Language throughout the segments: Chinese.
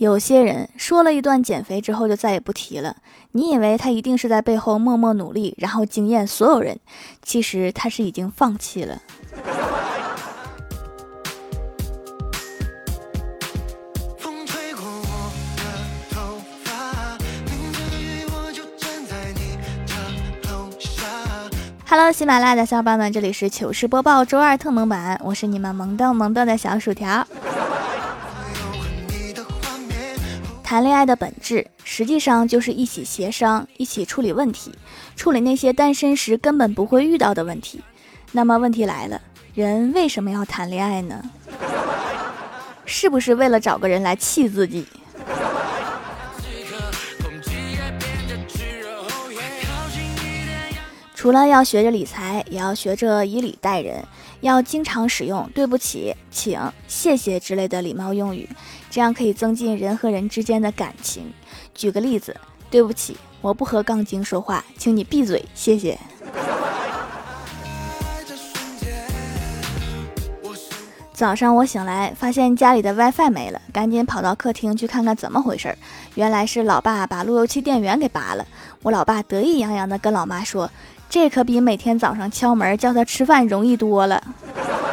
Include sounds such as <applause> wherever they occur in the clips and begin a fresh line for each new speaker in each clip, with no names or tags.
有些人说了一段减肥之后就再也不提了，你以为他一定是在背后默默努力，然后惊艳所有人，其实他是已经放弃了。Hello，喜马拉雅的小伙伴们，这里是糗事播报周二特萌版，我是你们萌逗萌逗的小薯条。谈恋爱的本质，实际上就是一起协商，一起处理问题，处理那些单身时根本不会遇到的问题。那么问题来了，人为什么要谈恋爱呢？是不是为了找个人来气自己？除了要学着理财，也要学着以礼待人，要经常使用“对不起”“请”“谢谢”之类的礼貌用语，这样可以增进人和人之间的感情。举个例子，对不起，我不和杠精说话，请你闭嘴，谢谢。早上我醒来，发现家里的 WiFi 没了，赶紧跑到客厅去看看怎么回事儿。原来是老爸把路由器电源给拔了。我老爸得意洋洋地跟老妈说。这可比每天早上敲门叫他吃饭容易多了。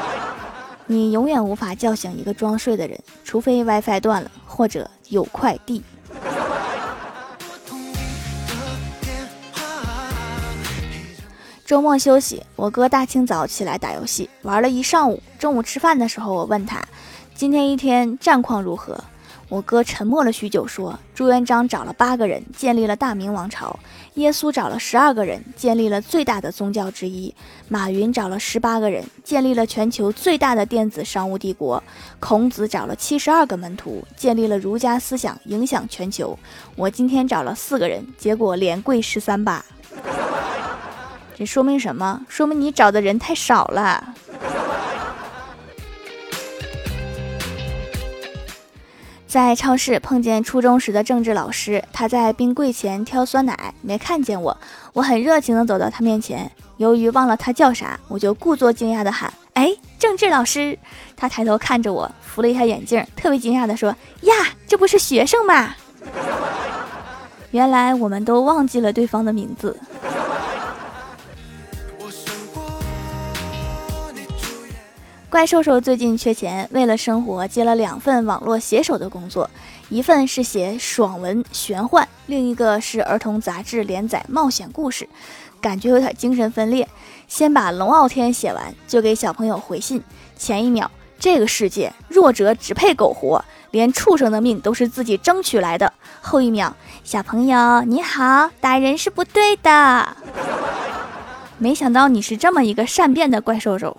<laughs> 你永远无法叫醒一个装睡的人，除非 WiFi 断了，或者有快递。周末休息，我哥大清早起来打游戏，玩了一上午。中午吃饭的时候，我问他，今天一天战况如何？我哥沉默了许久，说：“朱元璋找了八个人，建立了大明王朝；耶稣找了十二个人，建立了最大的宗教之一；马云找了十八个人，建立了全球最大的电子商务帝国；孔子找了七十二个门徒，建立了儒家思想，影响全球。我今天找了四个人，结果连跪十三把。<laughs> 这说明什么？说明你找的人太少了。”在超市碰见初中时的政治老师，他在冰柜前挑酸奶，没看见我。我很热情地走到他面前，由于忘了他叫啥，我就故作惊讶地喊：“哎，政治老师！”他抬头看着我，扶了一下眼镜，特别惊讶地说：“呀，这不是学生吗？”原来我们都忘记了对方的名字。怪兽兽最近缺钱，为了生活接了两份网络写手的工作，一份是写爽文玄幻，另一个是儿童杂志连载冒险故事，感觉有点精神分裂。先把龙傲天写完，就给小朋友回信。前一秒，这个世界弱者只配苟活，连畜生的命都是自己争取来的。后一秒，小朋友你好，打人是不对的。<laughs> 没想到你是这么一个善变的怪兽兽。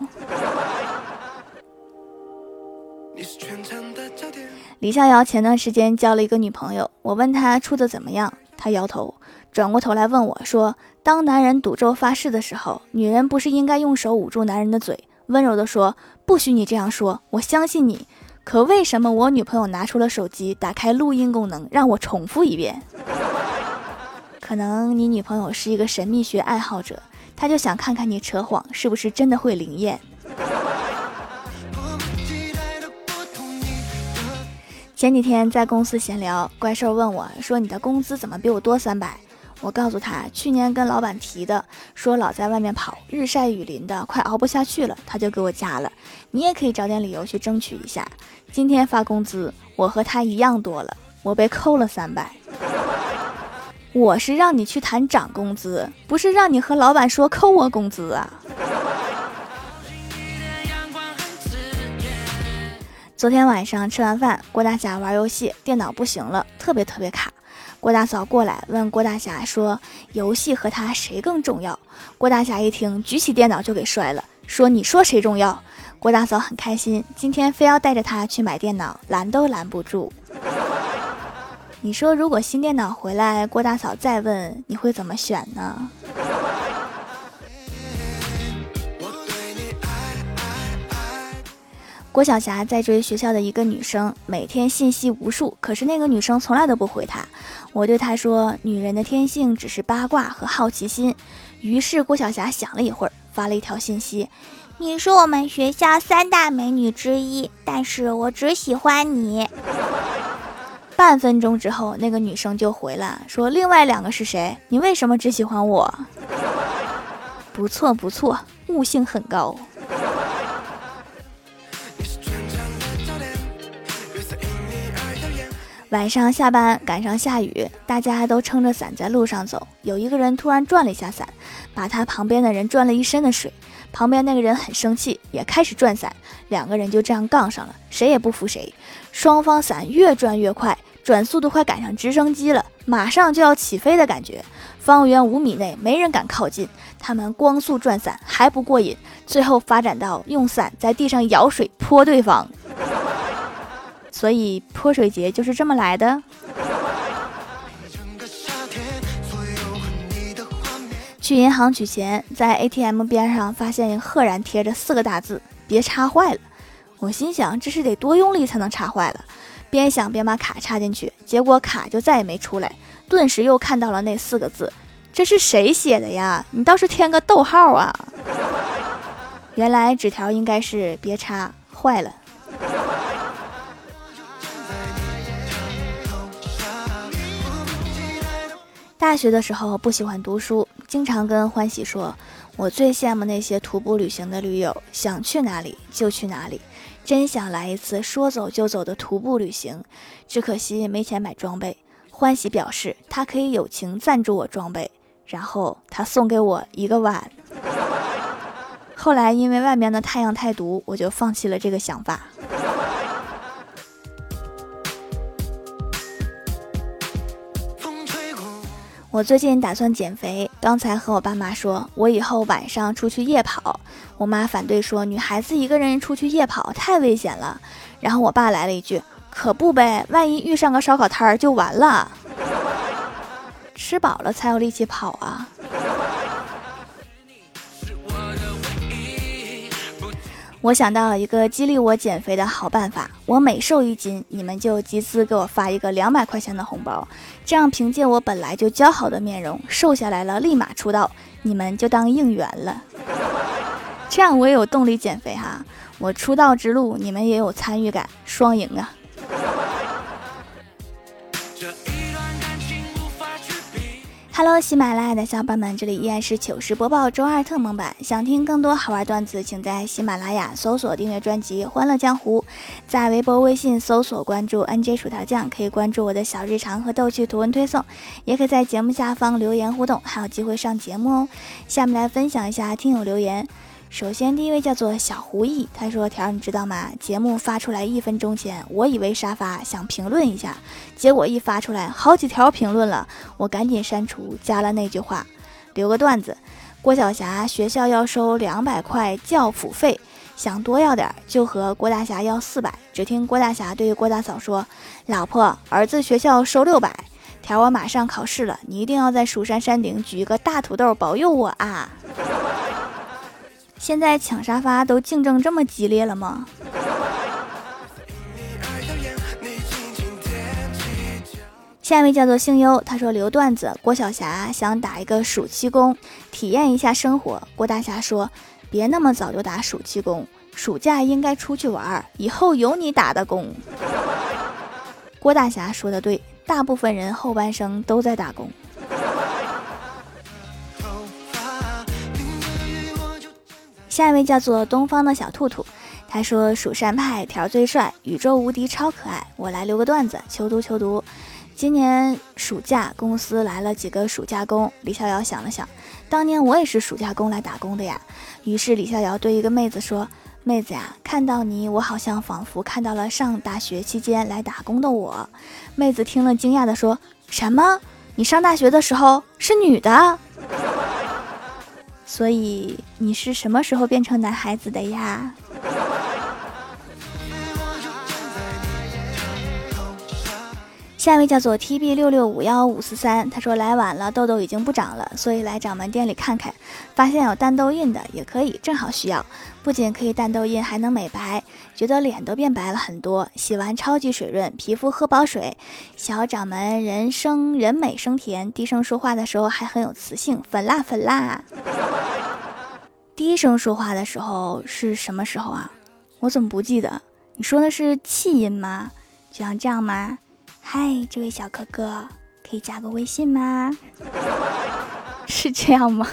李逍遥前段时间交了一个女朋友，我问他处的怎么样，他摇头，转过头来问我说：“当男人赌咒发誓的时候，女人不是应该用手捂住男人的嘴，温柔地说不许你这样说，我相信你。可为什么我女朋友拿出了手机，打开录音功能，让我重复一遍？<laughs> 可能你女朋友是一个神秘学爱好者，她就想看看你扯谎是不是真的会灵验。”前几天在公司闲聊，怪兽问我说：“你的工资怎么比我多三百？”我告诉他，去年跟老板提的，说老在外面跑，日晒雨淋的，快熬不下去了，他就给我加了。你也可以找点理由去争取一下。今天发工资，我和他一样多了，我被扣了三百。我是让你去谈涨工资，不是让你和老板说扣我工资啊。昨天晚上吃完饭，郭大侠玩游戏，电脑不行了，特别特别卡。郭大嫂过来问郭大侠说：“游戏和他谁更重要？”郭大侠一听，举起电脑就给摔了，说：“你说谁重要？”郭大嫂很开心，今天非要带着他去买电脑，拦都拦不住。你说，如果新电脑回来，郭大嫂再问，你会怎么选呢？郭晓霞在追学校的一个女生，每天信息无数，可是那个女生从来都不回她。我对她说：“女人的天性只是八卦和好奇心。”于是郭晓霞想了一会儿，发了一条信息：“
你是我们学校三大美女之一，但是我只喜欢你。”
半分钟之后，那个女生就回来说：“另外两个是谁？你为什么只喜欢我？” <laughs> 不错不错，悟性很高。晚上下班赶上下雨，大家都撑着伞在路上走。有一个人突然转了一下伞，把他旁边的人转了一身的水。旁边那个人很生气，也开始转伞，两个人就这样杠上了，谁也不服谁。双方伞越转越快，转速都快赶上直升机了，马上就要起飞的感觉。方圆五米内没人敢靠近，他们光速转伞还不过瘾，最后发展到用伞在地上舀水泼对方。所以泼水节就是这么来的。去银行取钱，在 ATM 边上发现赫然贴着四个大字“别插坏了”。我心想，这是得多用力才能插坏了。边想边把卡插进去，结果卡就再也没出来。顿时又看到了那四个字，这是谁写的呀？你倒是添个逗号啊！原来纸条应该是“别插坏了”。大学的时候不喜欢读书，经常跟欢喜说：“我最羡慕那些徒步旅行的驴友，想去哪里就去哪里，真想来一次说走就走的徒步旅行。只可惜没钱买装备。”欢喜表示他可以友情赞助我装备，然后他送给我一个碗。<laughs> 后来因为外面的太阳太毒，我就放弃了这个想法。我最近打算减肥，刚才和我爸妈说，我以后晚上出去夜跑。我妈反对说，女孩子一个人出去夜跑太危险了。然后我爸来了一句，可不呗，万一遇上个烧烤摊儿就完了。<laughs> 吃饱了才有力气跑啊。我想到了一个激励我减肥的好办法，我每瘦一斤，你们就集资给我发一个两百块钱的红包，这样凭借我本来就姣好的面容，瘦下来了立马出道，你们就当应援了，<laughs> 这样我也有动力减肥哈，我出道之路你们也有参与感，双赢啊。Hello，喜马拉雅的小伙伴们，这里依然是糗事播报周二特蒙版。想听更多好玩段子，请在喜马拉雅搜索订阅专辑《欢乐江湖》，在微博、微信搜索关注 NJ 薯条酱，可以关注我的小日常和逗趣图文推送，也可以在节目下方留言互动，还有机会上节目哦。下面来分享一下听友留言。首先，第一位叫做小狐狸，他说：“条，你知道吗？节目发出来一分钟前，我以为沙发想评论一下，结果一发出来，好几条评论了，我赶紧删除，加了那句话，留个段子。郭晓霞学校要收两百块教辅费，想多要点，就和郭大侠要四百。只听郭大侠对郭大嫂说：‘老婆，儿子学校收六百，条我马上考试了，你一定要在蜀山山顶举一个大土豆保佑我啊！’”现在抢沙发都竞争这么激烈了吗？下一位叫做星优，他说留段子，郭晓霞想打一个暑期工，体验一下生活。郭大侠说，别那么早就打暑期工，暑假应该出去玩儿，以后有你打的工。郭大侠说的对，大部分人后半生都在打工。下一位叫做东方的小兔兔，他说：“蜀山派条最帅，宇宙无敌超可爱。”我来留个段子，求读求读。今年暑假公司来了几个暑假工，李逍遥想了想，当年我也是暑假工来打工的呀。于是李逍遥对一个妹子说：“妹子呀，看到你，我好像仿佛看到了上大学期间来打工的我。”妹子听了惊讶的说：“什么？你上大学的时候是女的？”所以你是什么时候变成男孩子的呀？下一位叫做 T B 六六五幺五四三，他说来晚了，痘痘已经不长了，所以来掌门店里看看，发现有淡痘印的也可以，正好需要，不仅可以淡痘印，还能美白，觉得脸都变白了很多，洗完超级水润，皮肤喝饱水。小掌门人生人美声甜，低声说话的时候还很有磁性，粉辣粉辣。低声说话的时候是什么时候啊？我怎么不记得？你说的是气音吗？就像这样吗？嗨，这位小哥哥，可以加个微信吗？<laughs> 是这样吗？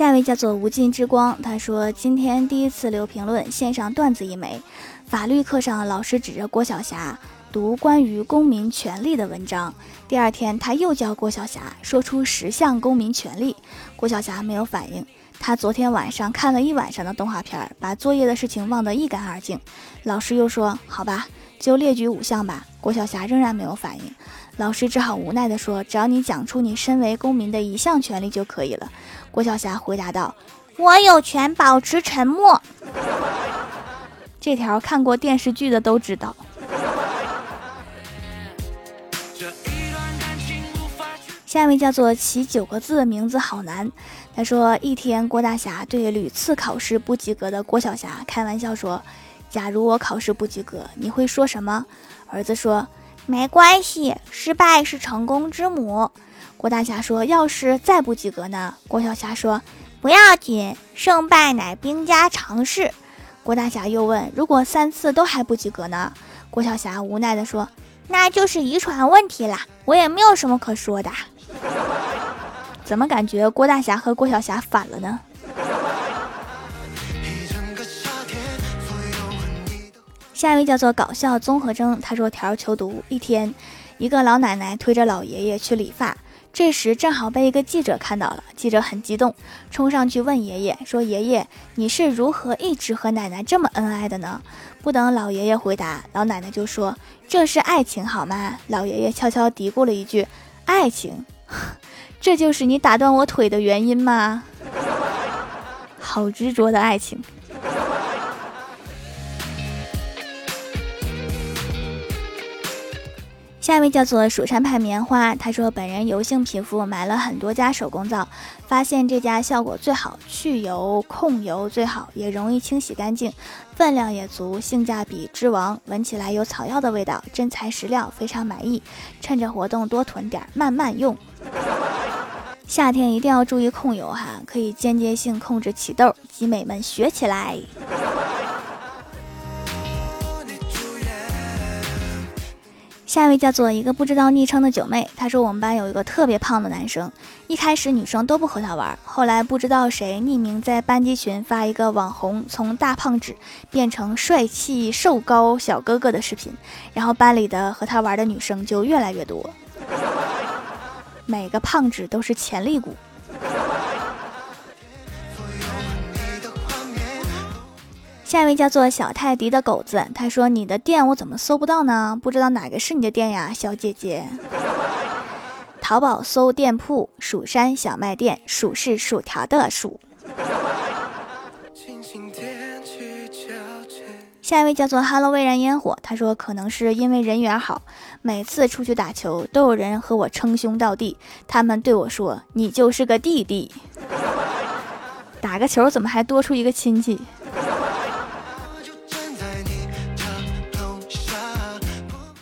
下一位叫做无尽之光，他说今天第一次留评论，献上段子一枚。法律课上，老师指着郭晓霞读关于公民权利的文章。第二天，他又叫郭晓霞说出十项公民权利。郭晓霞没有反应。他昨天晚上看了一晚上的动画片，把作业的事情忘得一干二净。老师又说：“好吧，就列举五项吧。”郭晓霞仍然没有反应。老师只好无奈地说：“只要你讲出你身为公民的一项权利就可以了。”郭晓霞回答道：“
我有权保持沉默。”
这条看过电视剧的都知道。下一位叫做起九个字的，名字好难。他说：“一天，郭大侠对屡次考试不及格的郭晓霞开玩笑说：‘假如我考试不及格，你会说什么？’儿子说。”
没关系，失败是成功之母。
郭大侠说：“要是再不及格呢？”郭小霞说：“
不要紧，胜败乃兵家常事。”
郭大侠又问：“如果三次都还不及格呢？”郭小霞无奈地说：“
那就是遗传问题啦，我也没有什么可说的。”
怎么感觉郭大侠和郭小霞反了呢？下一位叫做搞笑综合征，他说：“条求读。一天，一个老奶奶推着老爷爷去理发，这时正好被一个记者看到了。记者很激动，冲上去问爷爷说：‘爷爷，你是如何一直和奶奶这么恩爱的呢？’不等老爷爷回答，老奶奶就说：‘这是爱情，好吗？’老爷爷悄悄嘀咕了一句：‘爱情，<laughs> 这就是你打断我腿的原因吗？’ <laughs> 好执着的爱情。”下一位叫做蜀山派棉花，他说本人油性皮肤，买了很多家手工皂，发现这家效果最好，去油控油最好，也容易清洗干净，分量也足，性价比之王，闻起来有草药的味道，真材实料，非常满意。趁着活动多囤点，慢慢用。夏天一定要注意控油哈，可以间接性控制起痘，集美们学起来。下一位叫做一个不知道昵称的九妹，她说我们班有一个特别胖的男生，一开始女生都不和他玩，后来不知道谁匿名在班级群发一个网红从大胖子变成帅气瘦高小哥哥的视频，然后班里的和他玩的女生就越来越多，<laughs> 每个胖子都是潜力股。下一位叫做小泰迪的狗子，他说：“你的店我怎么搜不到呢？不知道哪个是你的店呀，小姐姐。<laughs> 淘宝搜店铺‘蜀山小卖店’，蜀是薯条的蜀。”下一位叫做哈喽微燃烟火，他说：“可能是因为人缘好，每次出去打球都有人和我称兄道弟，他们对我说：‘你就是个弟弟。’ <laughs> 打个球怎么还多出一个亲戚？”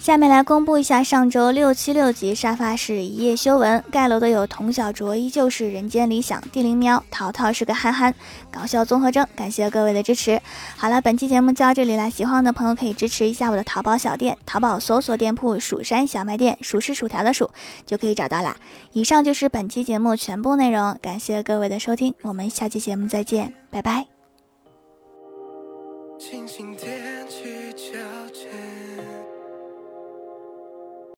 下面来公布一下上周六七六集沙发是一夜修文盖楼的有童小卓依旧是人间理想地灵喵淘淘是个憨憨搞笑综合征，感谢各位的支持。好了，本期节目就到这里了，喜欢的朋友可以支持一下我的淘宝小店，淘宝搜索店铺蜀山小卖店，薯是薯条的薯就可以找到啦。以上就是本期节目全部内容，感谢各位的收听，我们下期节目再见，拜拜。星星点